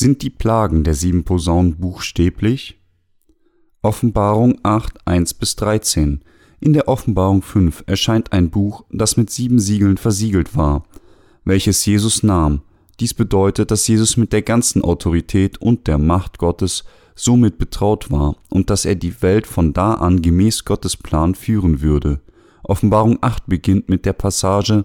Sind die Plagen der sieben Posaunen buchstäblich? Offenbarung 8, 1 bis 13. In der Offenbarung 5 erscheint ein Buch, das mit sieben Siegeln versiegelt war, welches Jesus nahm. Dies bedeutet, dass Jesus mit der ganzen Autorität und der Macht Gottes somit betraut war und dass er die Welt von da an gemäß Gottes Plan führen würde. Offenbarung 8 beginnt mit der Passage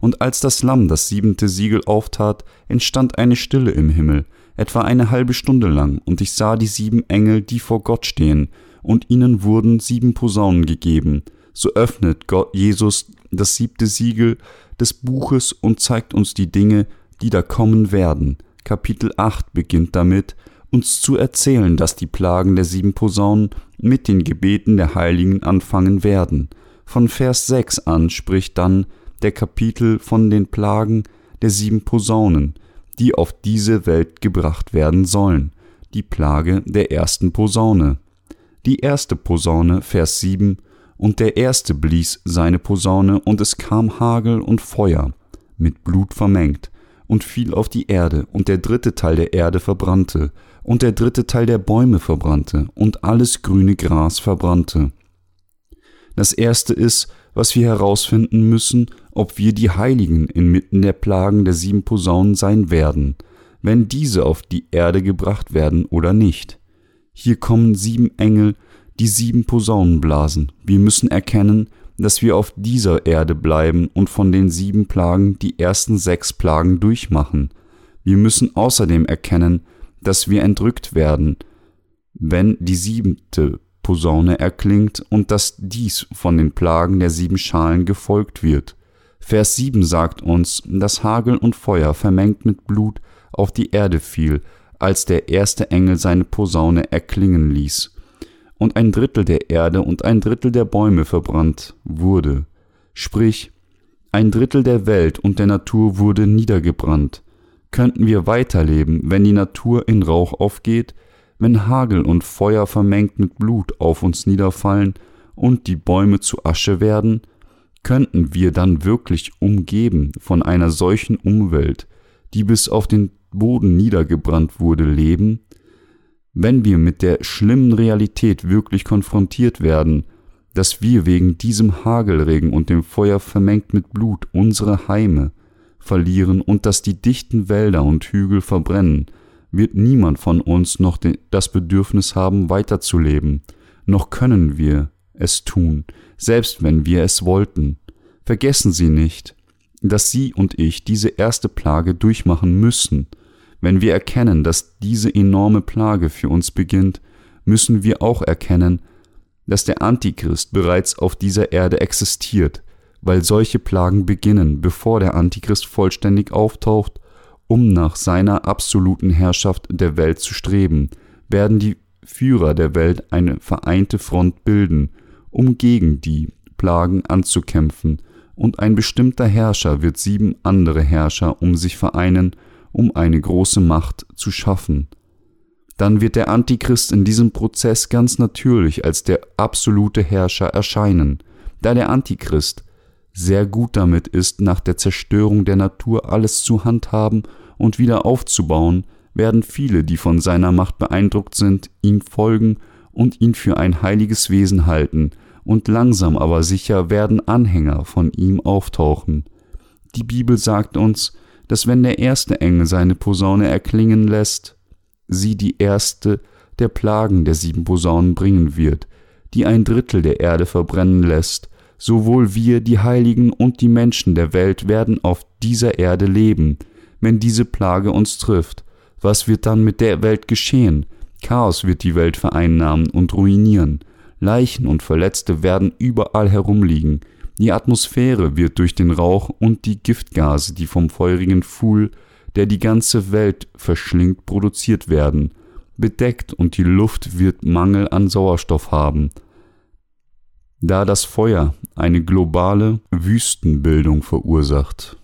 Und als das Lamm das siebente Siegel auftat, entstand eine Stille im Himmel, etwa eine halbe Stunde lang, und ich sah die sieben Engel, die vor Gott stehen, und ihnen wurden sieben Posaunen gegeben. So öffnet Gott Jesus das siebte Siegel des Buches und zeigt uns die Dinge, die da kommen werden. Kapitel 8 beginnt damit, uns zu erzählen, dass die Plagen der sieben Posaunen mit den Gebeten der Heiligen anfangen werden. Von Vers 6 an spricht dann der Kapitel von den Plagen der sieben Posaunen, die auf diese Welt gebracht werden sollen, die Plage der ersten Posaune. Die erste Posaune, Vers 7, und der erste blies seine Posaune, und es kam Hagel und Feuer, mit Blut vermengt, und fiel auf die Erde, und der dritte Teil der Erde verbrannte, und der dritte Teil der Bäume verbrannte, und alles grüne Gras verbrannte. Das erste ist, was wir herausfinden müssen, ob wir die Heiligen inmitten der Plagen der sieben Posaunen sein werden, wenn diese auf die Erde gebracht werden oder nicht. Hier kommen sieben Engel, die sieben Posaunen blasen. Wir müssen erkennen, dass wir auf dieser Erde bleiben und von den sieben Plagen die ersten sechs Plagen durchmachen. Wir müssen außerdem erkennen, dass wir entrückt werden, wenn die siebente Posaune erklingt und dass dies von den Plagen der sieben Schalen gefolgt wird. Vers 7 sagt uns, dass Hagel und Feuer vermengt mit Blut auf die Erde fiel, als der erste Engel seine Posaune erklingen ließ, und ein Drittel der Erde und ein Drittel der Bäume verbrannt wurde. Sprich, ein Drittel der Welt und der Natur wurde niedergebrannt. Könnten wir weiterleben, wenn die Natur in Rauch aufgeht, wenn Hagel und Feuer vermengt mit Blut auf uns niederfallen und die Bäume zu Asche werden, könnten wir dann wirklich umgeben von einer solchen Umwelt, die bis auf den Boden niedergebrannt wurde, leben? Wenn wir mit der schlimmen Realität wirklich konfrontiert werden, dass wir wegen diesem Hagelregen und dem Feuer vermengt mit Blut unsere Heime verlieren und dass die dichten Wälder und Hügel verbrennen, wird niemand von uns noch das Bedürfnis haben, weiterzuleben, noch können wir es tun, selbst wenn wir es wollten. Vergessen Sie nicht, dass Sie und ich diese erste Plage durchmachen müssen. Wenn wir erkennen, dass diese enorme Plage für uns beginnt, müssen wir auch erkennen, dass der Antichrist bereits auf dieser Erde existiert, weil solche Plagen beginnen, bevor der Antichrist vollständig auftaucht um nach seiner absoluten Herrschaft der Welt zu streben, werden die Führer der Welt eine vereinte Front bilden, um gegen die Plagen anzukämpfen, und ein bestimmter Herrscher wird sieben andere Herrscher um sich vereinen, um eine große Macht zu schaffen. Dann wird der Antichrist in diesem Prozess ganz natürlich als der absolute Herrscher erscheinen, da der Antichrist sehr gut damit ist, nach der Zerstörung der Natur alles zu handhaben und wieder aufzubauen, werden viele, die von seiner Macht beeindruckt sind, ihm folgen und ihn für ein heiliges Wesen halten, und langsam aber sicher werden Anhänger von ihm auftauchen. Die Bibel sagt uns, dass wenn der erste Engel seine Posaune erklingen lässt, sie die erste der Plagen der sieben Posaunen bringen wird, die ein Drittel der Erde verbrennen lässt, sowohl wir, die Heiligen und die Menschen der Welt werden auf dieser Erde leben, wenn diese Plage uns trifft. Was wird dann mit der Welt geschehen? Chaos wird die Welt vereinnahmen und ruinieren. Leichen und Verletzte werden überall herumliegen. Die Atmosphäre wird durch den Rauch und die Giftgase, die vom feurigen Pfuhl, der die ganze Welt verschlingt, produziert werden, bedeckt und die Luft wird Mangel an Sauerstoff haben da das Feuer eine globale Wüstenbildung verursacht,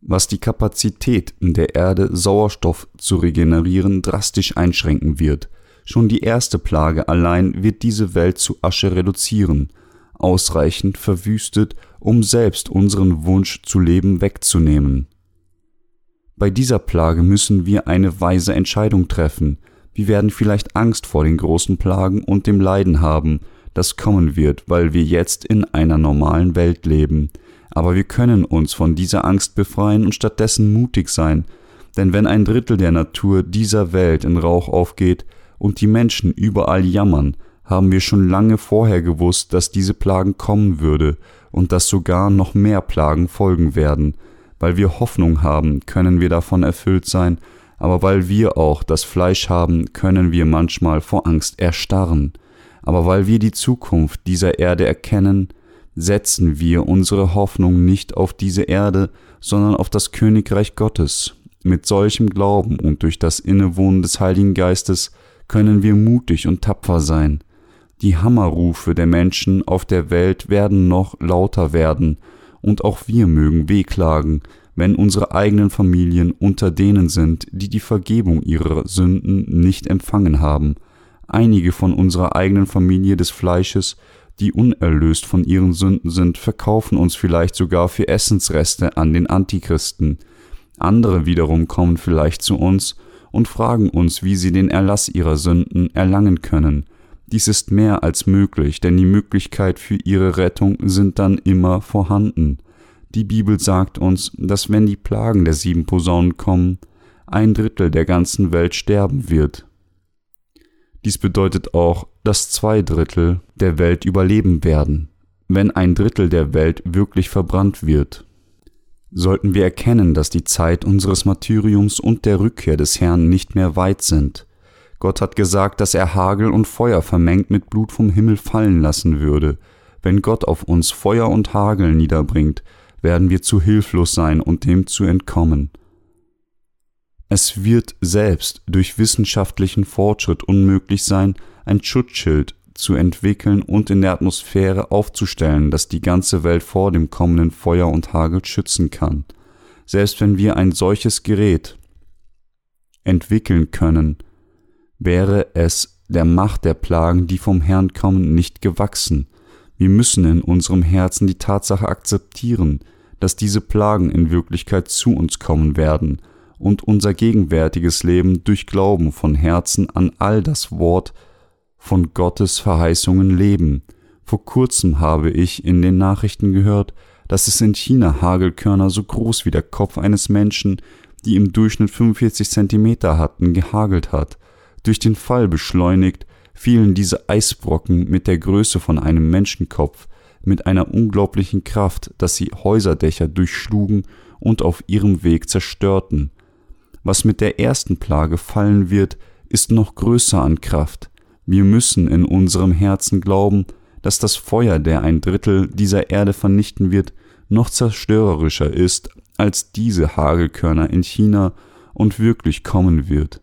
was die Kapazität der Erde, Sauerstoff zu regenerieren, drastisch einschränken wird. Schon die erste Plage allein wird diese Welt zu Asche reduzieren, ausreichend verwüstet, um selbst unseren Wunsch zu leben wegzunehmen. Bei dieser Plage müssen wir eine weise Entscheidung treffen. Wir werden vielleicht Angst vor den großen Plagen und dem Leiden haben, das kommen wird, weil wir jetzt in einer normalen Welt leben. Aber wir können uns von dieser Angst befreien und stattdessen mutig sein, denn wenn ein Drittel der Natur dieser Welt in Rauch aufgeht und die Menschen überall jammern, haben wir schon lange vorher gewusst, dass diese Plagen kommen würde und dass sogar noch mehr Plagen folgen werden. Weil wir Hoffnung haben, können wir davon erfüllt sein, aber weil wir auch das Fleisch haben, können wir manchmal vor Angst erstarren. Aber weil wir die Zukunft dieser Erde erkennen, setzen wir unsere Hoffnung nicht auf diese Erde, sondern auf das Königreich Gottes. Mit solchem Glauben und durch das Innewohnen des Heiligen Geistes können wir mutig und tapfer sein. Die Hammerrufe der Menschen auf der Welt werden noch lauter werden, und auch wir mögen wehklagen, wenn unsere eigenen Familien unter denen sind, die die Vergebung ihrer Sünden nicht empfangen haben. Einige von unserer eigenen Familie des Fleisches die unerlöst von ihren Sünden sind, verkaufen uns vielleicht sogar für Essensreste an den Antichristen. Andere wiederum kommen vielleicht zu uns und fragen uns, wie sie den Erlass ihrer Sünden erlangen können. Dies ist mehr als möglich, denn die Möglichkeit für ihre Rettung sind dann immer vorhanden. Die Bibel sagt uns, dass wenn die Plagen der sieben Posaunen kommen, ein Drittel der ganzen Welt sterben wird. Dies bedeutet auch, dass zwei Drittel der Welt überleben werden, wenn ein Drittel der Welt wirklich verbrannt wird. Sollten wir erkennen, dass die Zeit unseres Martyriums und der Rückkehr des Herrn nicht mehr weit sind. Gott hat gesagt, dass er Hagel und Feuer vermengt mit Blut vom Himmel fallen lassen würde. Wenn Gott auf uns Feuer und Hagel niederbringt, werden wir zu hilflos sein und dem zu entkommen. Es wird selbst durch wissenschaftlichen Fortschritt unmöglich sein, ein Schutzschild zu entwickeln und in der Atmosphäre aufzustellen, das die ganze Welt vor dem kommenden Feuer und Hagel schützen kann. Selbst wenn wir ein solches Gerät entwickeln können, wäre es der Macht der Plagen, die vom Herrn kommen, nicht gewachsen. Wir müssen in unserem Herzen die Tatsache akzeptieren, dass diese Plagen in Wirklichkeit zu uns kommen werden, und unser gegenwärtiges Leben durch Glauben von Herzen an all das Wort von Gottes Verheißungen leben. Vor kurzem habe ich in den Nachrichten gehört, dass es in China Hagelkörner so groß wie der Kopf eines Menschen, die im Durchschnitt 45 Zentimeter hatten, gehagelt hat. Durch den Fall beschleunigt fielen diese Eisbrocken mit der Größe von einem Menschenkopf mit einer unglaublichen Kraft, dass sie Häuserdächer durchschlugen und auf ihrem Weg zerstörten was mit der ersten Plage fallen wird, ist noch größer an Kraft. Wir müssen in unserem Herzen glauben, dass das Feuer, der ein Drittel dieser Erde vernichten wird, noch zerstörerischer ist als diese Hagelkörner in China und wirklich kommen wird.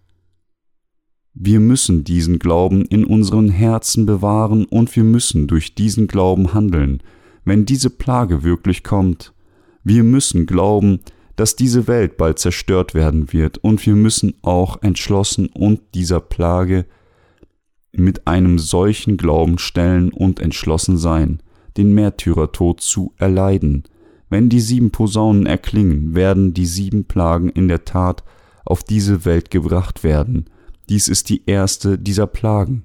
Wir müssen diesen Glauben in unseren Herzen bewahren und wir müssen durch diesen Glauben handeln, wenn diese Plage wirklich kommt. Wir müssen glauben, dass diese Welt bald zerstört werden wird und wir müssen auch entschlossen und dieser Plage mit einem solchen Glauben stellen und entschlossen sein, den Märtyrertod zu erleiden. Wenn die sieben Posaunen erklingen, werden die sieben Plagen in der Tat auf diese Welt gebracht werden. Dies ist die erste dieser Plagen.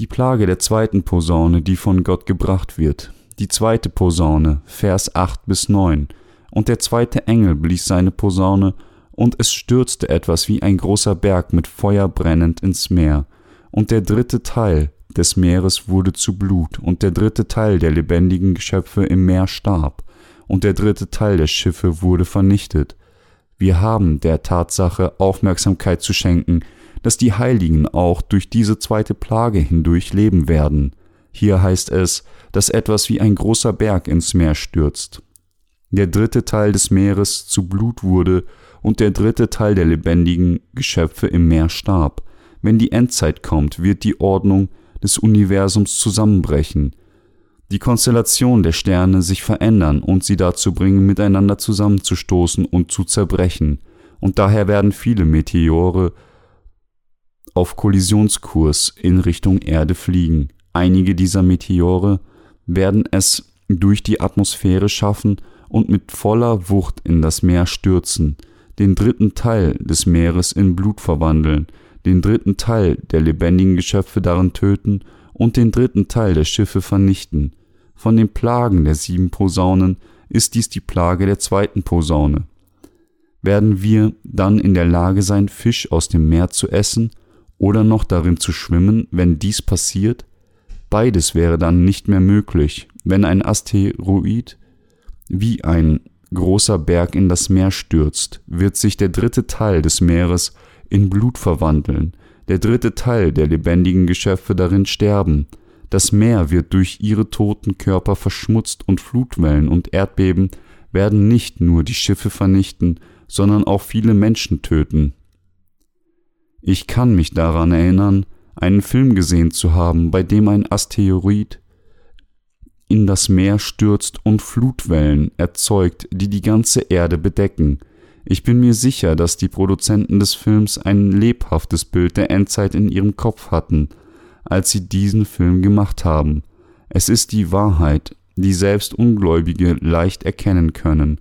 Die Plage der zweiten Posaune, die von Gott gebracht wird. Die zweite Posaune, Vers 8 bis 9 und der zweite Engel blies seine Posaune, und es stürzte etwas wie ein großer Berg mit Feuer brennend ins Meer, und der dritte Teil des Meeres wurde zu Blut, und der dritte Teil der lebendigen Geschöpfe im Meer starb, und der dritte Teil der Schiffe wurde vernichtet. Wir haben der Tatsache Aufmerksamkeit zu schenken, dass die Heiligen auch durch diese zweite Plage hindurch leben werden. Hier heißt es, dass etwas wie ein großer Berg ins Meer stürzt der dritte Teil des Meeres zu Blut wurde und der dritte Teil der lebendigen Geschöpfe im Meer starb. Wenn die Endzeit kommt, wird die Ordnung des Universums zusammenbrechen, die Konstellation der Sterne sich verändern und sie dazu bringen, miteinander zusammenzustoßen und zu zerbrechen, und daher werden viele Meteore auf Kollisionskurs in Richtung Erde fliegen. Einige dieser Meteore werden es durch die Atmosphäre schaffen und mit voller Wucht in das Meer stürzen. den dritten Teil des Meeres in Blut verwandeln, den dritten Teil der lebendigen Geschöpfe darin töten und den dritten Teil der Schiffe vernichten. Von den Plagen der sieben Posaunen ist dies die Plage der zweiten Posaune. Werden wir dann in der Lage sein, Fisch aus dem Meer zu essen oder noch darin zu schwimmen, wenn dies passiert? Beides wäre dann nicht mehr möglich, wenn ein Asteroid wie ein großer Berg in das Meer stürzt, wird sich der dritte Teil des Meeres in Blut verwandeln, der dritte Teil der lebendigen Geschöpfe darin sterben, das Meer wird durch ihre toten Körper verschmutzt und Flutwellen und Erdbeben werden nicht nur die Schiffe vernichten, sondern auch viele Menschen töten. Ich kann mich daran erinnern, einen Film gesehen zu haben, bei dem ein Asteroid in das Meer stürzt und Flutwellen erzeugt, die die ganze Erde bedecken. Ich bin mir sicher, dass die Produzenten des Films ein lebhaftes Bild der Endzeit in ihrem Kopf hatten, als sie diesen Film gemacht haben. Es ist die Wahrheit, die selbst Ungläubige leicht erkennen können,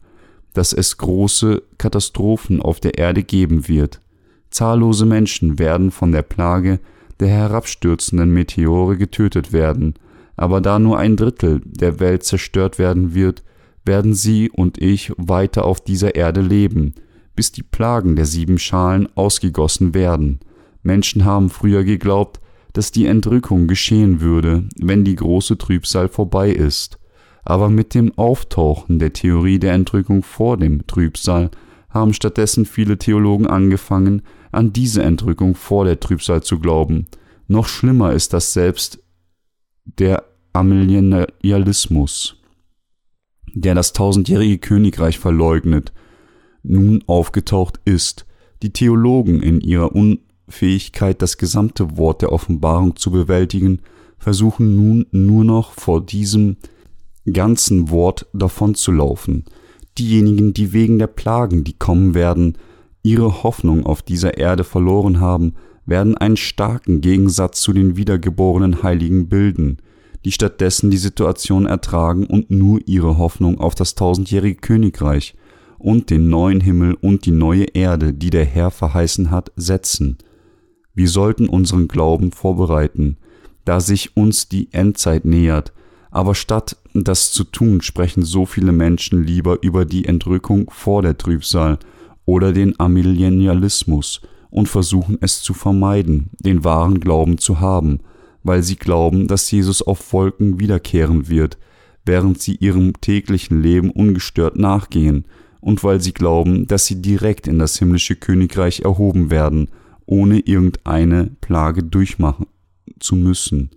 dass es große Katastrophen auf der Erde geben wird. Zahllose Menschen werden von der Plage der herabstürzenden Meteore getötet werden, aber da nur ein Drittel der Welt zerstört werden wird, werden Sie und ich weiter auf dieser Erde leben, bis die Plagen der sieben Schalen ausgegossen werden. Menschen haben früher geglaubt, dass die Entrückung geschehen würde, wenn die große Trübsal vorbei ist. Aber mit dem Auftauchen der Theorie der Entrückung vor dem Trübsal haben stattdessen viele Theologen angefangen, an diese Entrückung vor der Trübsal zu glauben. Noch schlimmer ist das selbst der Amillennialismus, der das tausendjährige Königreich verleugnet, nun aufgetaucht ist. Die Theologen in ihrer Unfähigkeit, das gesamte Wort der Offenbarung zu bewältigen, versuchen nun nur noch vor diesem ganzen Wort davonzulaufen. Diejenigen, die wegen der Plagen, die kommen werden, ihre Hoffnung auf dieser Erde verloren haben, werden einen starken Gegensatz zu den wiedergeborenen Heiligen bilden, die stattdessen die Situation ertragen und nur ihre Hoffnung auf das tausendjährige Königreich und den neuen Himmel und die neue Erde, die der Herr verheißen hat, setzen. Wir sollten unseren Glauben vorbereiten, da sich uns die Endzeit nähert, aber statt das zu tun, sprechen so viele Menschen lieber über die Entrückung vor der Trübsal oder den Amillennialismus und versuchen es zu vermeiden, den wahren Glauben zu haben, weil sie glauben, dass Jesus auf Wolken wiederkehren wird, während sie ihrem täglichen Leben ungestört nachgehen, und weil sie glauben, dass sie direkt in das himmlische Königreich erhoben werden, ohne irgendeine Plage durchmachen zu müssen.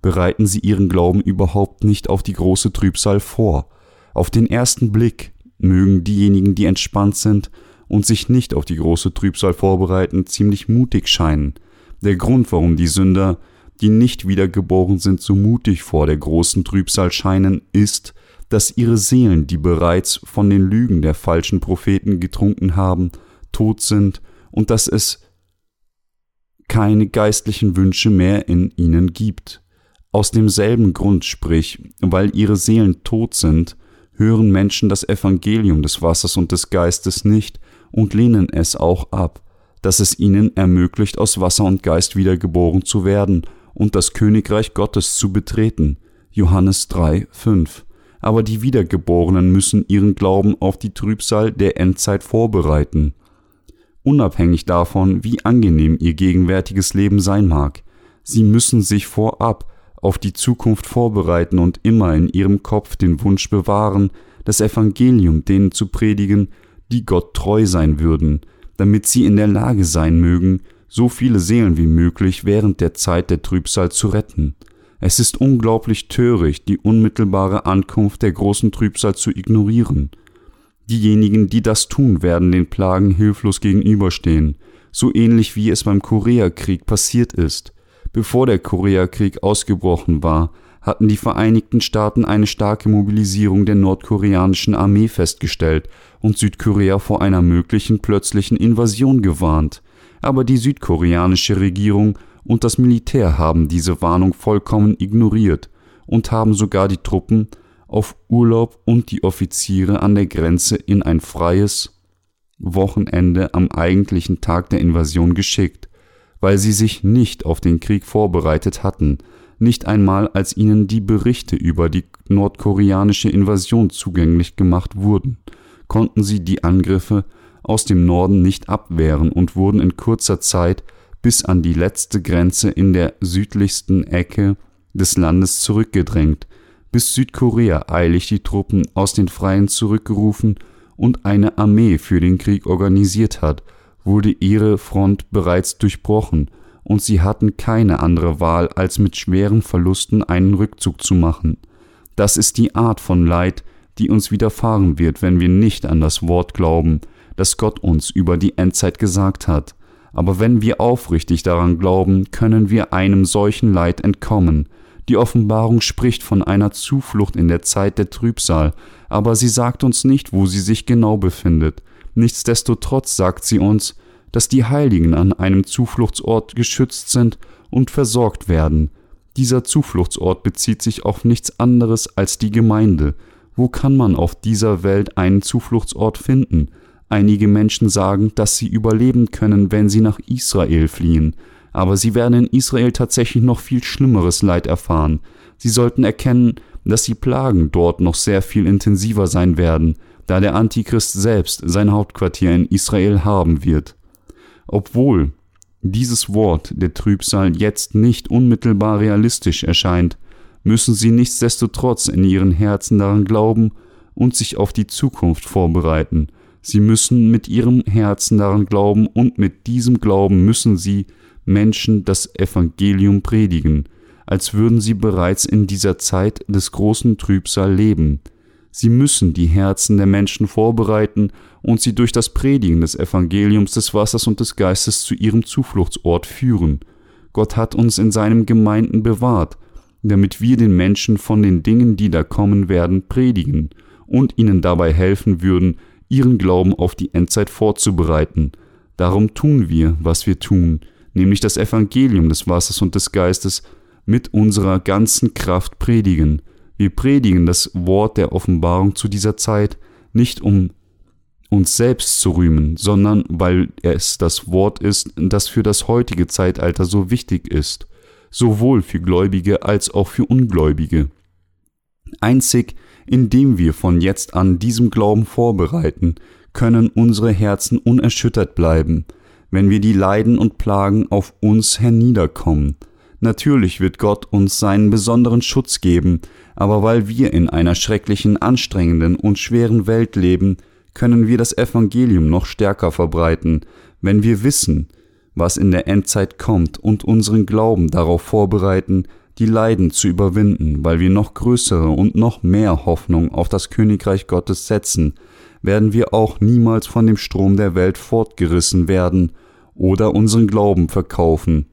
Bereiten sie ihren Glauben überhaupt nicht auf die große Trübsal vor. Auf den ersten Blick mögen diejenigen, die entspannt sind, und sich nicht auf die große Trübsal vorbereiten, ziemlich mutig scheinen. Der Grund, warum die Sünder, die nicht wiedergeboren sind, so mutig vor der großen Trübsal scheinen, ist, dass ihre Seelen, die bereits von den Lügen der falschen Propheten getrunken haben, tot sind und dass es keine geistlichen Wünsche mehr in ihnen gibt. Aus demselben Grund, sprich, weil ihre Seelen tot sind, hören Menschen das Evangelium des Wassers und des Geistes nicht, und lehnen es auch ab, dass es ihnen ermöglicht, aus Wasser und Geist wiedergeboren zu werden und das Königreich Gottes zu betreten. Johannes 3, 5. Aber die Wiedergeborenen müssen ihren Glauben auf die Trübsal der Endzeit vorbereiten. Unabhängig davon, wie angenehm ihr gegenwärtiges Leben sein mag, sie müssen sich vorab auf die Zukunft vorbereiten und immer in ihrem Kopf den Wunsch bewahren, das Evangelium denen zu predigen, die Gott treu sein würden, damit sie in der Lage sein mögen, so viele Seelen wie möglich während der Zeit der Trübsal zu retten. Es ist unglaublich töricht, die unmittelbare Ankunft der großen Trübsal zu ignorieren. Diejenigen, die das tun, werden den Plagen hilflos gegenüberstehen, so ähnlich wie es beim Koreakrieg passiert ist. Bevor der Koreakrieg ausgebrochen war, hatten die Vereinigten Staaten eine starke Mobilisierung der nordkoreanischen Armee festgestellt und Südkorea vor einer möglichen plötzlichen Invasion gewarnt. Aber die südkoreanische Regierung und das Militär haben diese Warnung vollkommen ignoriert und haben sogar die Truppen auf Urlaub und die Offiziere an der Grenze in ein freies Wochenende am eigentlichen Tag der Invasion geschickt, weil sie sich nicht auf den Krieg vorbereitet hatten, nicht einmal als ihnen die Berichte über die nordkoreanische Invasion zugänglich gemacht wurden, konnten sie die Angriffe aus dem Norden nicht abwehren und wurden in kurzer Zeit bis an die letzte Grenze in der südlichsten Ecke des Landes zurückgedrängt, bis Südkorea eilig die Truppen aus den Freien zurückgerufen und eine Armee für den Krieg organisiert hat, wurde ihre Front bereits durchbrochen, und sie hatten keine andere Wahl, als mit schweren Verlusten einen Rückzug zu machen. Das ist die Art von Leid, die uns widerfahren wird, wenn wir nicht an das Wort glauben, das Gott uns über die Endzeit gesagt hat. Aber wenn wir aufrichtig daran glauben, können wir einem solchen Leid entkommen. Die Offenbarung spricht von einer Zuflucht in der Zeit der Trübsal, aber sie sagt uns nicht, wo sie sich genau befindet. Nichtsdestotrotz sagt sie uns, dass die Heiligen an einem Zufluchtsort geschützt sind und versorgt werden. Dieser Zufluchtsort bezieht sich auf nichts anderes als die Gemeinde. Wo kann man auf dieser Welt einen Zufluchtsort finden? Einige Menschen sagen, dass sie überleben können, wenn sie nach Israel fliehen, aber sie werden in Israel tatsächlich noch viel schlimmeres Leid erfahren. Sie sollten erkennen, dass die Plagen dort noch sehr viel intensiver sein werden, da der Antichrist selbst sein Hauptquartier in Israel haben wird. Obwohl dieses Wort der Trübsal jetzt nicht unmittelbar realistisch erscheint, müssen sie nichtsdestotrotz in ihren Herzen daran glauben und sich auf die Zukunft vorbereiten. Sie müssen mit ihrem Herzen daran glauben und mit diesem Glauben müssen sie Menschen das Evangelium predigen, als würden sie bereits in dieser Zeit des großen Trübsal leben. Sie müssen die Herzen der Menschen vorbereiten und sie durch das Predigen des Evangeliums des Wassers und des Geistes zu ihrem Zufluchtsort führen. Gott hat uns in seinem Gemeinden bewahrt, damit wir den Menschen von den Dingen, die da kommen werden, predigen und ihnen dabei helfen würden, ihren Glauben auf die Endzeit vorzubereiten. Darum tun wir, was wir tun, nämlich das Evangelium des Wassers und des Geistes mit unserer ganzen Kraft predigen, wir predigen das Wort der Offenbarung zu dieser Zeit nicht um uns selbst zu rühmen, sondern weil es das Wort ist, das für das heutige Zeitalter so wichtig ist, sowohl für Gläubige als auch für Ungläubige. Einzig indem wir von jetzt an diesem Glauben vorbereiten, können unsere Herzen unerschüttert bleiben, wenn wir die Leiden und Plagen auf uns herniederkommen, Natürlich wird Gott uns seinen besonderen Schutz geben, aber weil wir in einer schrecklichen, anstrengenden und schweren Welt leben, können wir das Evangelium noch stärker verbreiten, wenn wir wissen, was in der Endzeit kommt und unseren Glauben darauf vorbereiten, die Leiden zu überwinden, weil wir noch größere und noch mehr Hoffnung auf das Königreich Gottes setzen, werden wir auch niemals von dem Strom der Welt fortgerissen werden oder unseren Glauben verkaufen,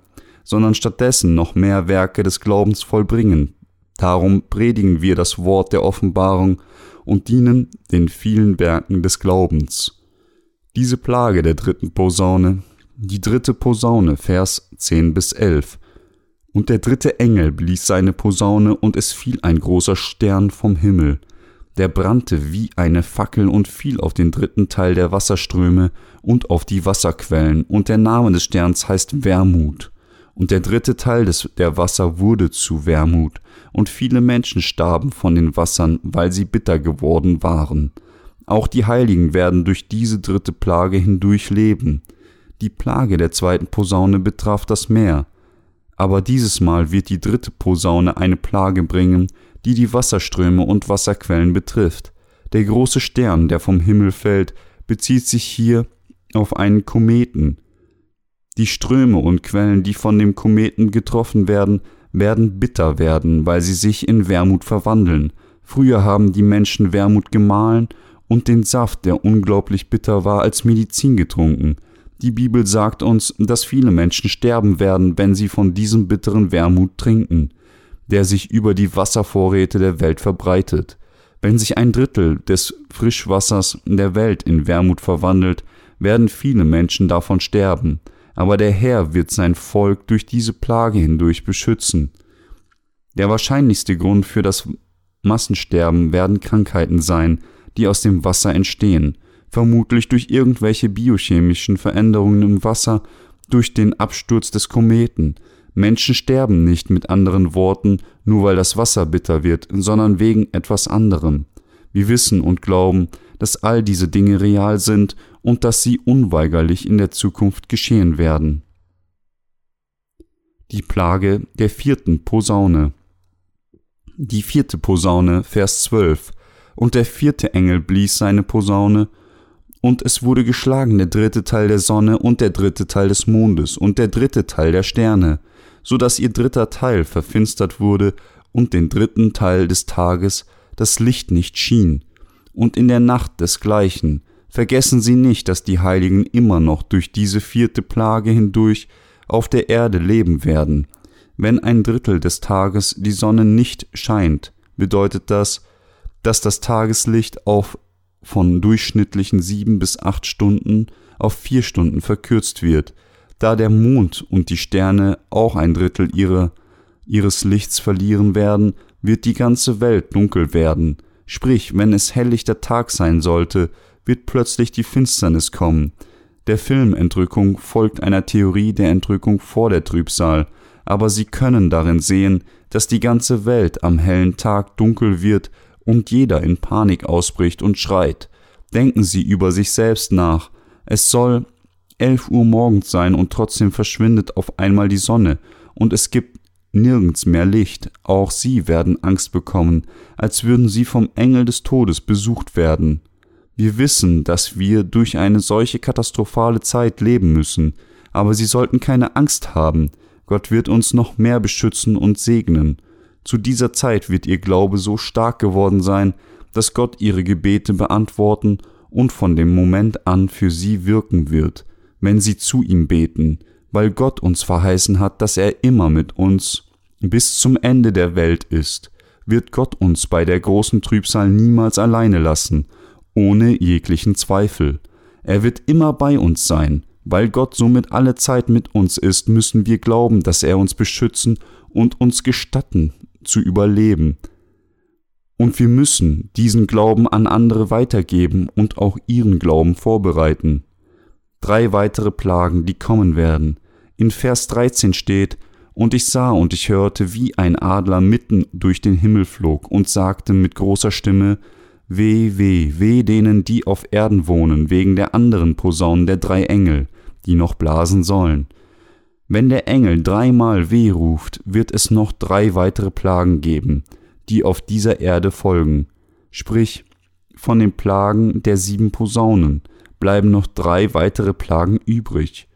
sondern stattdessen noch mehr Werke des Glaubens vollbringen. Darum predigen wir das Wort der Offenbarung und dienen den vielen Werken des Glaubens. Diese Plage der dritten Posaune, die dritte Posaune, Vers 10 bis 11. Und der dritte Engel blies seine Posaune, und es fiel ein großer Stern vom Himmel, der brannte wie eine Fackel und fiel auf den dritten Teil der Wasserströme und auf die Wasserquellen, und der Name des Sterns heißt Wermut und der dritte Teil des, der Wasser wurde zu Wermut, und viele Menschen starben von den Wassern, weil sie bitter geworden waren. Auch die Heiligen werden durch diese dritte Plage hindurch leben. Die Plage der zweiten Posaune betraf das Meer, aber dieses Mal wird die dritte Posaune eine Plage bringen, die die Wasserströme und Wasserquellen betrifft. Der große Stern, der vom Himmel fällt, bezieht sich hier auf einen Kometen, die Ströme und Quellen, die von dem Kometen getroffen werden, werden bitter werden, weil sie sich in Wermut verwandeln. Früher haben die Menschen Wermut gemahlen und den Saft, der unglaublich bitter war, als Medizin getrunken. Die Bibel sagt uns, dass viele Menschen sterben werden, wenn sie von diesem bitteren Wermut trinken, der sich über die Wasservorräte der Welt verbreitet. Wenn sich ein Drittel des Frischwassers der Welt in Wermut verwandelt, werden viele Menschen davon sterben aber der Herr wird sein Volk durch diese Plage hindurch beschützen. Der wahrscheinlichste Grund für das Massensterben werden Krankheiten sein, die aus dem Wasser entstehen. vermutlich durch irgendwelche biochemischen Veränderungen im Wasser, durch den Absturz des Kometen. Menschen sterben nicht mit anderen Worten, nur weil das Wasser bitter wird, sondern wegen etwas anderem. Wir wissen und glauben, dass all diese Dinge real sind und dass sie unweigerlich in der Zukunft geschehen werden. Die Plage der vierten Posaune. Die vierte Posaune, Vers 12. Und der vierte Engel blies seine Posaune, und es wurde geschlagen der dritte Teil der Sonne und der dritte Teil des Mondes und der dritte Teil der Sterne, so dass ihr dritter Teil verfinstert wurde und den dritten Teil des Tages das Licht nicht schien, und in der Nacht desgleichen. Vergessen Sie nicht, dass die Heiligen immer noch durch diese vierte Plage hindurch auf der Erde leben werden. Wenn ein Drittel des Tages die Sonne nicht scheint, bedeutet das, dass das Tageslicht auf von durchschnittlichen sieben bis acht Stunden auf vier Stunden verkürzt wird, da der Mond und die Sterne auch ein Drittel ihrer, ihres Lichts verlieren werden, wird die ganze Welt dunkel werden, sprich, wenn es helllichter Tag sein sollte, wird plötzlich die Finsternis kommen. Der Filmentrückung folgt einer Theorie der Entrückung vor der Trübsal, aber Sie können darin sehen, dass die ganze Welt am hellen Tag dunkel wird und jeder in Panik ausbricht und schreit. Denken Sie über sich selbst nach. Es soll elf Uhr morgens sein und trotzdem verschwindet auf einmal die Sonne und es gibt nirgends mehr Licht. Auch Sie werden Angst bekommen, als würden Sie vom Engel des Todes besucht werden. Wir wissen, dass wir durch eine solche katastrophale Zeit leben müssen, aber Sie sollten keine Angst haben. Gott wird uns noch mehr beschützen und segnen. Zu dieser Zeit wird Ihr Glaube so stark geworden sein, dass Gott Ihre Gebete beantworten und von dem Moment an für Sie wirken wird, wenn Sie zu ihm beten, weil Gott uns verheißen hat, dass er immer mit uns bis zum Ende der Welt ist, wird Gott uns bei der großen Trübsal niemals alleine lassen, ohne jeglichen Zweifel. Er wird immer bei uns sein. Weil Gott somit alle Zeit mit uns ist, müssen wir glauben, dass er uns beschützen und uns gestatten zu überleben. Und wir müssen diesen Glauben an andere weitergeben und auch ihren Glauben vorbereiten. Drei weitere Plagen, die kommen werden. In Vers 13 steht, und ich sah und ich hörte, wie ein Adler mitten durch den Himmel flog und sagte mit großer Stimme, Weh, weh, weh denen, die auf Erden wohnen, wegen der anderen Posaunen der drei Engel, die noch blasen sollen. Wenn der Engel dreimal weh ruft, wird es noch drei weitere Plagen geben, die auf dieser Erde folgen. Sprich, von den Plagen der sieben Posaunen bleiben noch drei weitere Plagen übrig.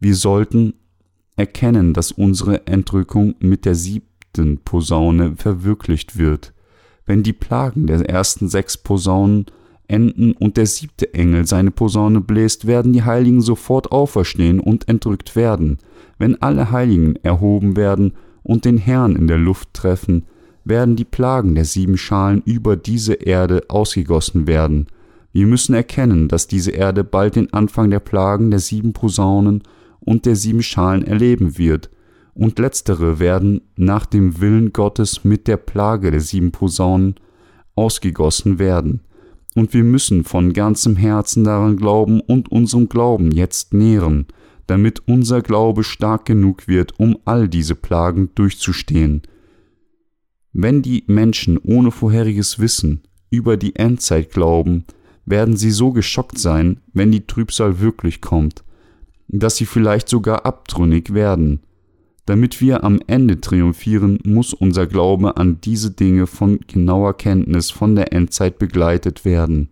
Wir sollten erkennen, dass unsere Entrückung mit der siebten Posaune verwirklicht wird. Wenn die Plagen der ersten sechs Posaunen enden und der siebte Engel seine Posaune bläst, werden die Heiligen sofort auferstehen und entrückt werden. Wenn alle Heiligen erhoben werden und den Herrn in der Luft treffen, werden die Plagen der sieben Schalen über diese Erde ausgegossen werden. Wir müssen erkennen, dass diese Erde bald den Anfang der Plagen der sieben Posaunen und der sieben Schalen erleben wird, und letztere werden nach dem Willen Gottes mit der Plage der sieben Posaunen ausgegossen werden. Und wir müssen von ganzem Herzen daran glauben und unserem Glauben jetzt nähren, damit unser Glaube stark genug wird, um all diese Plagen durchzustehen. Wenn die Menschen ohne vorheriges Wissen über die Endzeit glauben, werden sie so geschockt sein, wenn die Trübsal wirklich kommt, dass sie vielleicht sogar abtrünnig werden. Damit wir am Ende triumphieren, muss unser Glaube an diese Dinge von genauer Kenntnis von der Endzeit begleitet werden.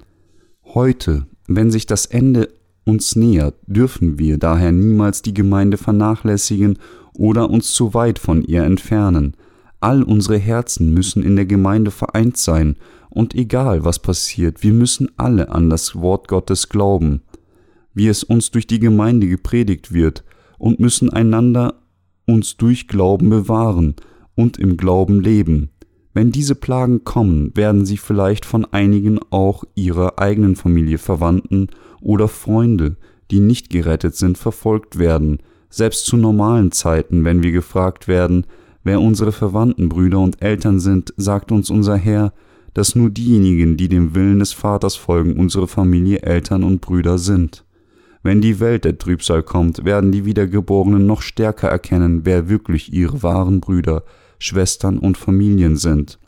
Heute, wenn sich das Ende uns nähert, dürfen wir daher niemals die Gemeinde vernachlässigen oder uns zu weit von ihr entfernen. All unsere Herzen müssen in der Gemeinde vereint sein, und egal was passiert, wir müssen alle an das Wort Gottes glauben, wie es uns durch die Gemeinde gepredigt wird, und müssen einander uns durch Glauben bewahren und im Glauben leben. Wenn diese Plagen kommen, werden sie vielleicht von einigen auch ihrer eigenen Familie, Verwandten oder Freunde, die nicht gerettet sind, verfolgt werden, selbst zu normalen Zeiten, wenn wir gefragt werden, wer unsere Verwandten, Brüder und Eltern sind, sagt uns unser Herr, dass nur diejenigen, die dem Willen des Vaters folgen, unsere Familie, Eltern und Brüder sind. Wenn die Welt der Trübsal kommt, werden die Wiedergeborenen noch stärker erkennen, wer wirklich ihre wahren Brüder, Schwestern und Familien sind.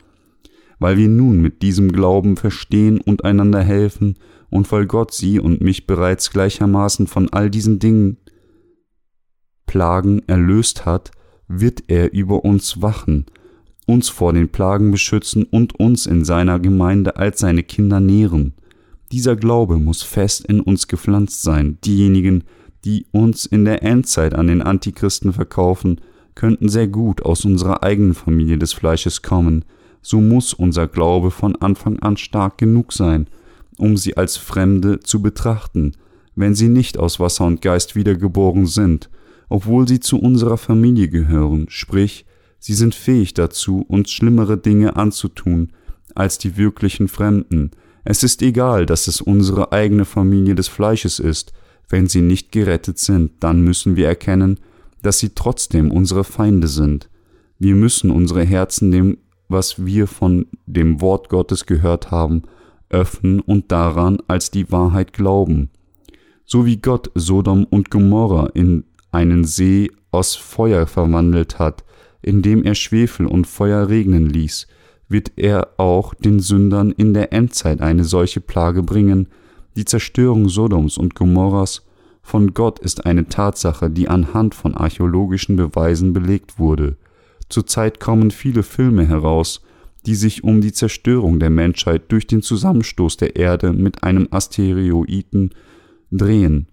Weil wir nun mit diesem Glauben verstehen und einander helfen und weil Gott sie und mich bereits gleichermaßen von all diesen Dingen Plagen erlöst hat, wird er über uns wachen, uns vor den Plagen beschützen und uns in seiner Gemeinde als seine Kinder nähren. Dieser Glaube muss fest in uns gepflanzt sein. Diejenigen, die uns in der Endzeit an den Antichristen verkaufen, könnten sehr gut aus unserer eigenen Familie des Fleisches kommen, so muss unser Glaube von Anfang an stark genug sein, um sie als Fremde zu betrachten, wenn sie nicht aus Wasser und Geist wiedergeboren sind, obwohl sie zu unserer Familie gehören, sprich, sie sind fähig dazu, uns schlimmere Dinge anzutun als die wirklichen Fremden, es ist egal, dass es unsere eigene Familie des Fleisches ist, wenn sie nicht gerettet sind, dann müssen wir erkennen, dass sie trotzdem unsere Feinde sind. Wir müssen unsere Herzen dem, was wir von dem Wort Gottes gehört haben, öffnen und daran als die Wahrheit glauben. So wie Gott Sodom und Gomorra in einen See aus Feuer verwandelt hat, indem er Schwefel und Feuer regnen ließ, wird er auch den Sündern in der Endzeit eine solche Plage bringen. Die Zerstörung Sodoms und Gomorras von Gott ist eine Tatsache, die anhand von archäologischen Beweisen belegt wurde. Zurzeit kommen viele Filme heraus, die sich um die Zerstörung der Menschheit durch den Zusammenstoß der Erde mit einem Asteroiden drehen.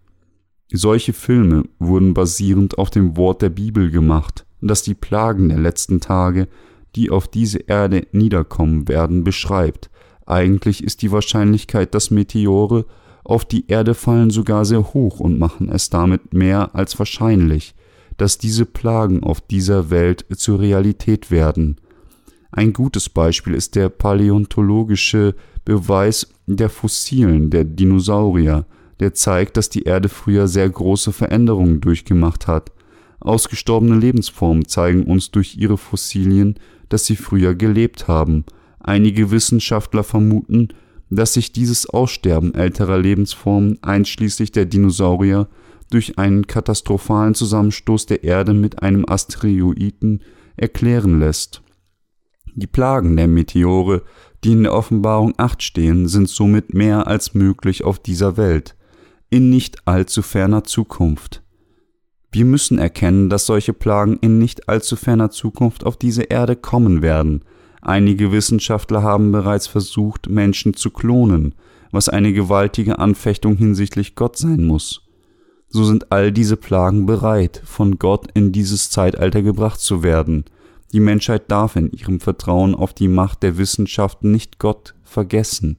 Solche Filme wurden basierend auf dem Wort der Bibel gemacht, das die Plagen der letzten Tage die auf diese Erde niederkommen werden, beschreibt. Eigentlich ist die Wahrscheinlichkeit, dass Meteore auf die Erde fallen, sogar sehr hoch und machen es damit mehr als wahrscheinlich, dass diese Plagen auf dieser Welt zur Realität werden. Ein gutes Beispiel ist der paläontologische Beweis der Fossilen der Dinosaurier, der zeigt, dass die Erde früher sehr große Veränderungen durchgemacht hat. Ausgestorbene Lebensformen zeigen uns durch ihre Fossilien, dass sie früher gelebt haben. Einige Wissenschaftler vermuten, dass sich dieses Aussterben älterer Lebensformen, einschließlich der Dinosaurier, durch einen katastrophalen Zusammenstoß der Erde mit einem Asteroiden erklären lässt. Die Plagen der Meteore, die in der Offenbarung 8 stehen, sind somit mehr als möglich auf dieser Welt, in nicht allzu ferner Zukunft. Wir müssen erkennen, dass solche Plagen in nicht allzu ferner Zukunft auf diese Erde kommen werden. Einige Wissenschaftler haben bereits versucht, Menschen zu klonen, was eine gewaltige Anfechtung hinsichtlich Gott sein muss. So sind all diese Plagen bereit, von Gott in dieses Zeitalter gebracht zu werden. Die Menschheit darf in ihrem Vertrauen auf die Macht der Wissenschaft nicht Gott vergessen.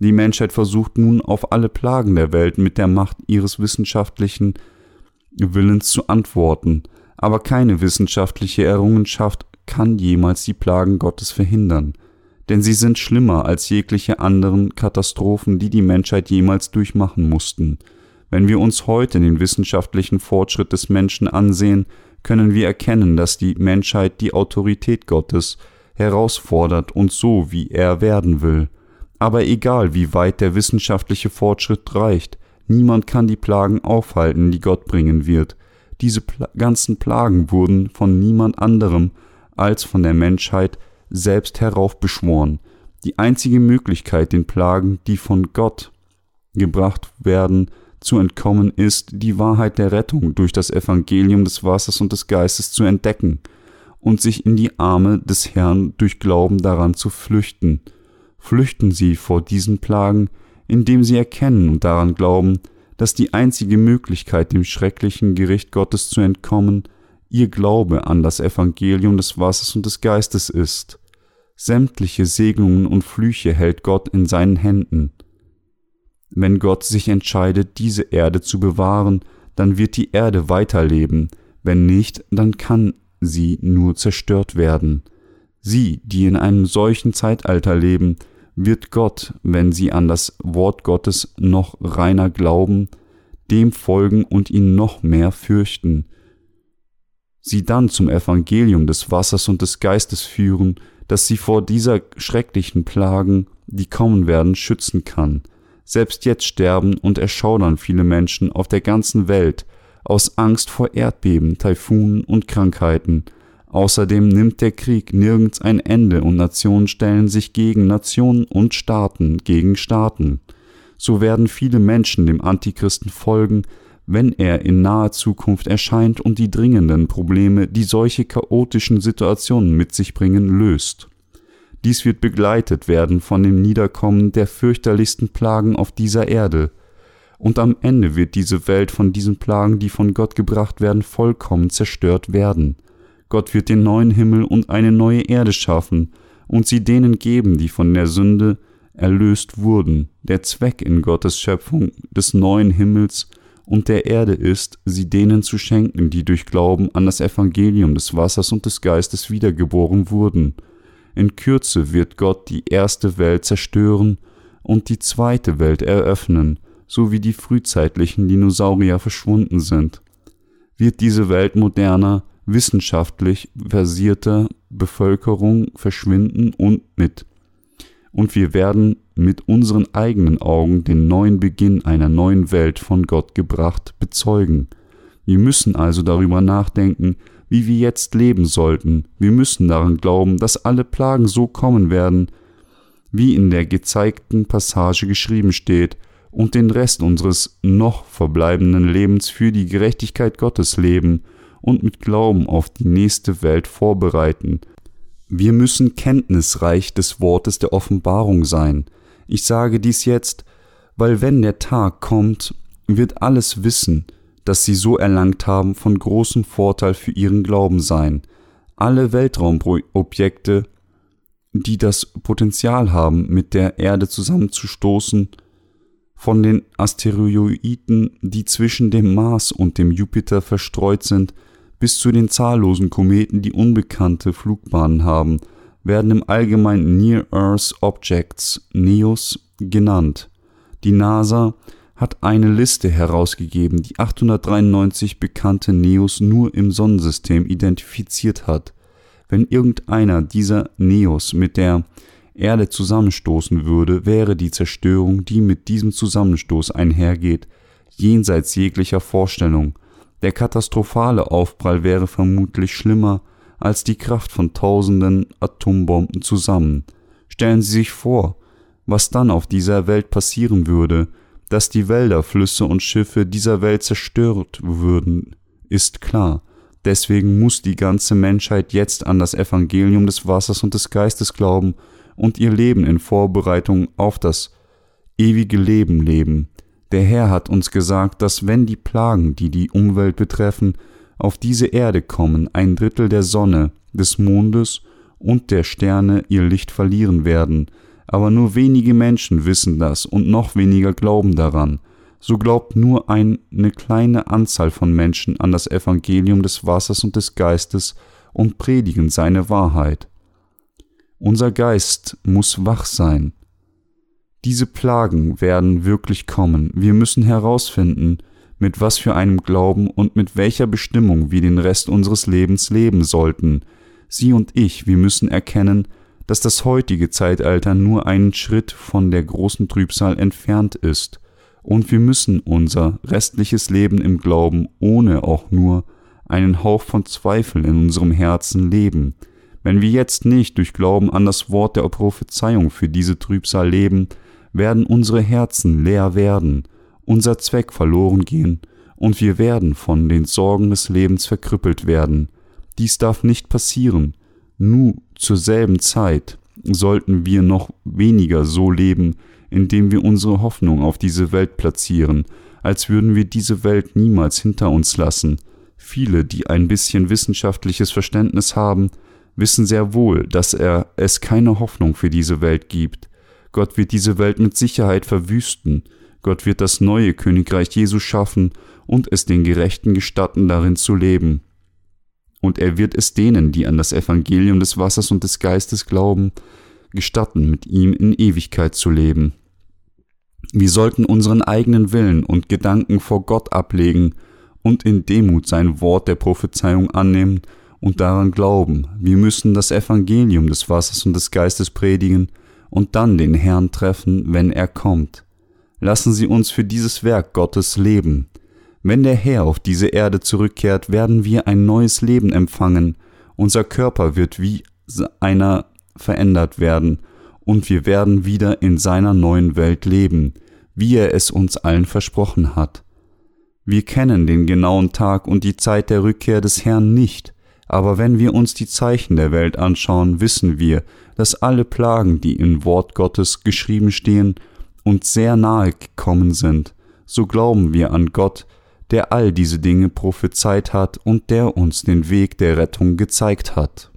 Die Menschheit versucht nun auf alle Plagen der Welt mit der Macht ihres wissenschaftlichen Willens zu antworten, aber keine wissenschaftliche Errungenschaft kann jemals die Plagen Gottes verhindern, denn sie sind schlimmer als jegliche anderen Katastrophen, die die Menschheit jemals durchmachen mussten. Wenn wir uns heute den wissenschaftlichen Fortschritt des Menschen ansehen, können wir erkennen, dass die Menschheit die Autorität Gottes herausfordert und so, wie er werden will. Aber egal, wie weit der wissenschaftliche Fortschritt reicht, Niemand kann die Plagen aufhalten, die Gott bringen wird. Diese Pla ganzen Plagen wurden von niemand anderem als von der Menschheit selbst heraufbeschworen. Die einzige Möglichkeit, den Plagen, die von Gott gebracht werden, zu entkommen, ist, die Wahrheit der Rettung durch das Evangelium des Wassers und des Geistes zu entdecken und sich in die Arme des Herrn durch Glauben daran zu flüchten. Flüchten Sie vor diesen Plagen, indem sie erkennen und daran glauben, dass die einzige Möglichkeit, dem schrecklichen Gericht Gottes zu entkommen, ihr Glaube an das Evangelium des Wassers und des Geistes ist. Sämtliche Segnungen und Flüche hält Gott in seinen Händen. Wenn Gott sich entscheidet, diese Erde zu bewahren, dann wird die Erde weiterleben, wenn nicht, dann kann sie nur zerstört werden. Sie, die in einem solchen Zeitalter leben, wird Gott, wenn sie an das Wort Gottes noch reiner glauben, dem folgen und ihn noch mehr fürchten. sie dann zum Evangelium des Wassers und des Geistes führen, das sie vor dieser schrecklichen Plagen, die kommen werden, schützen kann. Selbst jetzt sterben und erschaudern viele Menschen auf der ganzen Welt aus Angst vor Erdbeben, Taifunen und Krankheiten. Außerdem nimmt der Krieg nirgends ein Ende und Nationen stellen sich gegen Nationen und Staaten gegen Staaten. So werden viele Menschen dem Antichristen folgen, wenn er in naher Zukunft erscheint und die dringenden Probleme, die solche chaotischen Situationen mit sich bringen, löst. Dies wird begleitet werden von dem Niederkommen der fürchterlichsten Plagen auf dieser Erde, und am Ende wird diese Welt von diesen Plagen, die von Gott gebracht werden, vollkommen zerstört werden. Gott wird den neuen Himmel und eine neue Erde schaffen und sie denen geben, die von der Sünde erlöst wurden. Der Zweck in Gottes Schöpfung des neuen Himmels und der Erde ist, sie denen zu schenken, die durch Glauben an das Evangelium des Wassers und des Geistes wiedergeboren wurden. In Kürze wird Gott die erste Welt zerstören und die zweite Welt eröffnen, so wie die frühzeitlichen Dinosaurier verschwunden sind. Wird diese Welt moderner, wissenschaftlich versierter Bevölkerung verschwinden und mit. Und wir werden mit unseren eigenen Augen den neuen Beginn einer neuen Welt von Gott gebracht bezeugen. Wir müssen also darüber nachdenken, wie wir jetzt leben sollten. Wir müssen daran glauben, dass alle Plagen so kommen werden, wie in der gezeigten Passage geschrieben steht, und den Rest unseres noch verbleibenden Lebens für die Gerechtigkeit Gottes leben und mit Glauben auf die nächste Welt vorbereiten. Wir müssen kenntnisreich des Wortes der Offenbarung sein. Ich sage dies jetzt, weil wenn der Tag kommt, wird alles Wissen, das sie so erlangt haben, von großem Vorteil für ihren Glauben sein. Alle Weltraumobjekte, die das Potenzial haben, mit der Erde zusammenzustoßen, von den Asteroiden, die zwischen dem Mars und dem Jupiter verstreut sind, bis zu den zahllosen Kometen, die unbekannte Flugbahnen haben, werden im Allgemeinen Near Earth Objects NEOS genannt. Die NASA hat eine Liste herausgegeben, die 893 bekannte NEOS nur im Sonnensystem identifiziert hat. Wenn irgendeiner dieser NEOS mit der Erde zusammenstoßen würde, wäre die Zerstörung, die mit diesem Zusammenstoß einhergeht, jenseits jeglicher Vorstellung, der katastrophale Aufprall wäre vermutlich schlimmer als die Kraft von tausenden Atombomben zusammen. Stellen Sie sich vor, was dann auf dieser Welt passieren würde, dass die Wälder, Flüsse und Schiffe dieser Welt zerstört würden, ist klar. Deswegen muss die ganze Menschheit jetzt an das Evangelium des Wassers und des Geistes glauben und ihr Leben in Vorbereitung auf das ewige Leben leben. Der Herr hat uns gesagt, dass wenn die Plagen, die die Umwelt betreffen, auf diese Erde kommen, ein Drittel der Sonne, des Mondes und der Sterne ihr Licht verlieren werden, aber nur wenige Menschen wissen das und noch weniger glauben daran. So glaubt nur eine kleine Anzahl von Menschen an das Evangelium des Wassers und des Geistes und predigen seine Wahrheit. Unser Geist muss wach sein, diese Plagen werden wirklich kommen. Wir müssen herausfinden, mit was für einem Glauben und mit welcher Bestimmung wir den Rest unseres Lebens leben sollten. Sie und ich, wir müssen erkennen, dass das heutige Zeitalter nur einen Schritt von der großen Trübsal entfernt ist, und wir müssen unser restliches Leben im Glauben ohne auch nur einen Hauch von Zweifel in unserem Herzen leben. Wenn wir jetzt nicht durch Glauben an das Wort der Prophezeiung für diese Trübsal leben, werden unsere Herzen leer werden, unser Zweck verloren gehen, und wir werden von den Sorgen des Lebens verkrüppelt werden. Dies darf nicht passieren. Nur zur selben Zeit sollten wir noch weniger so leben, indem wir unsere Hoffnung auf diese Welt platzieren, als würden wir diese Welt niemals hinter uns lassen. Viele, die ein bisschen wissenschaftliches Verständnis haben, wissen sehr wohl, dass er es keine Hoffnung für diese Welt gibt. Gott wird diese Welt mit Sicherheit verwüsten, Gott wird das neue Königreich Jesu schaffen und es den Gerechten gestatten, darin zu leben. Und er wird es denen, die an das Evangelium des Wassers und des Geistes glauben, gestatten, mit ihm in Ewigkeit zu leben. Wir sollten unseren eigenen Willen und Gedanken vor Gott ablegen und in Demut sein Wort der Prophezeiung annehmen und daran glauben. Wir müssen das Evangelium des Wassers und des Geistes predigen und dann den Herrn treffen, wenn er kommt. Lassen Sie uns für dieses Werk Gottes leben. Wenn der Herr auf diese Erde zurückkehrt, werden wir ein neues Leben empfangen, unser Körper wird wie einer verändert werden, und wir werden wieder in seiner neuen Welt leben, wie er es uns allen versprochen hat. Wir kennen den genauen Tag und die Zeit der Rückkehr des Herrn nicht, aber wenn wir uns die Zeichen der Welt anschauen, wissen wir, dass alle Plagen, die in Wort Gottes geschrieben stehen, uns sehr nahe gekommen sind. So glauben wir an Gott, der all diese Dinge prophezeit hat und der uns den Weg der Rettung gezeigt hat.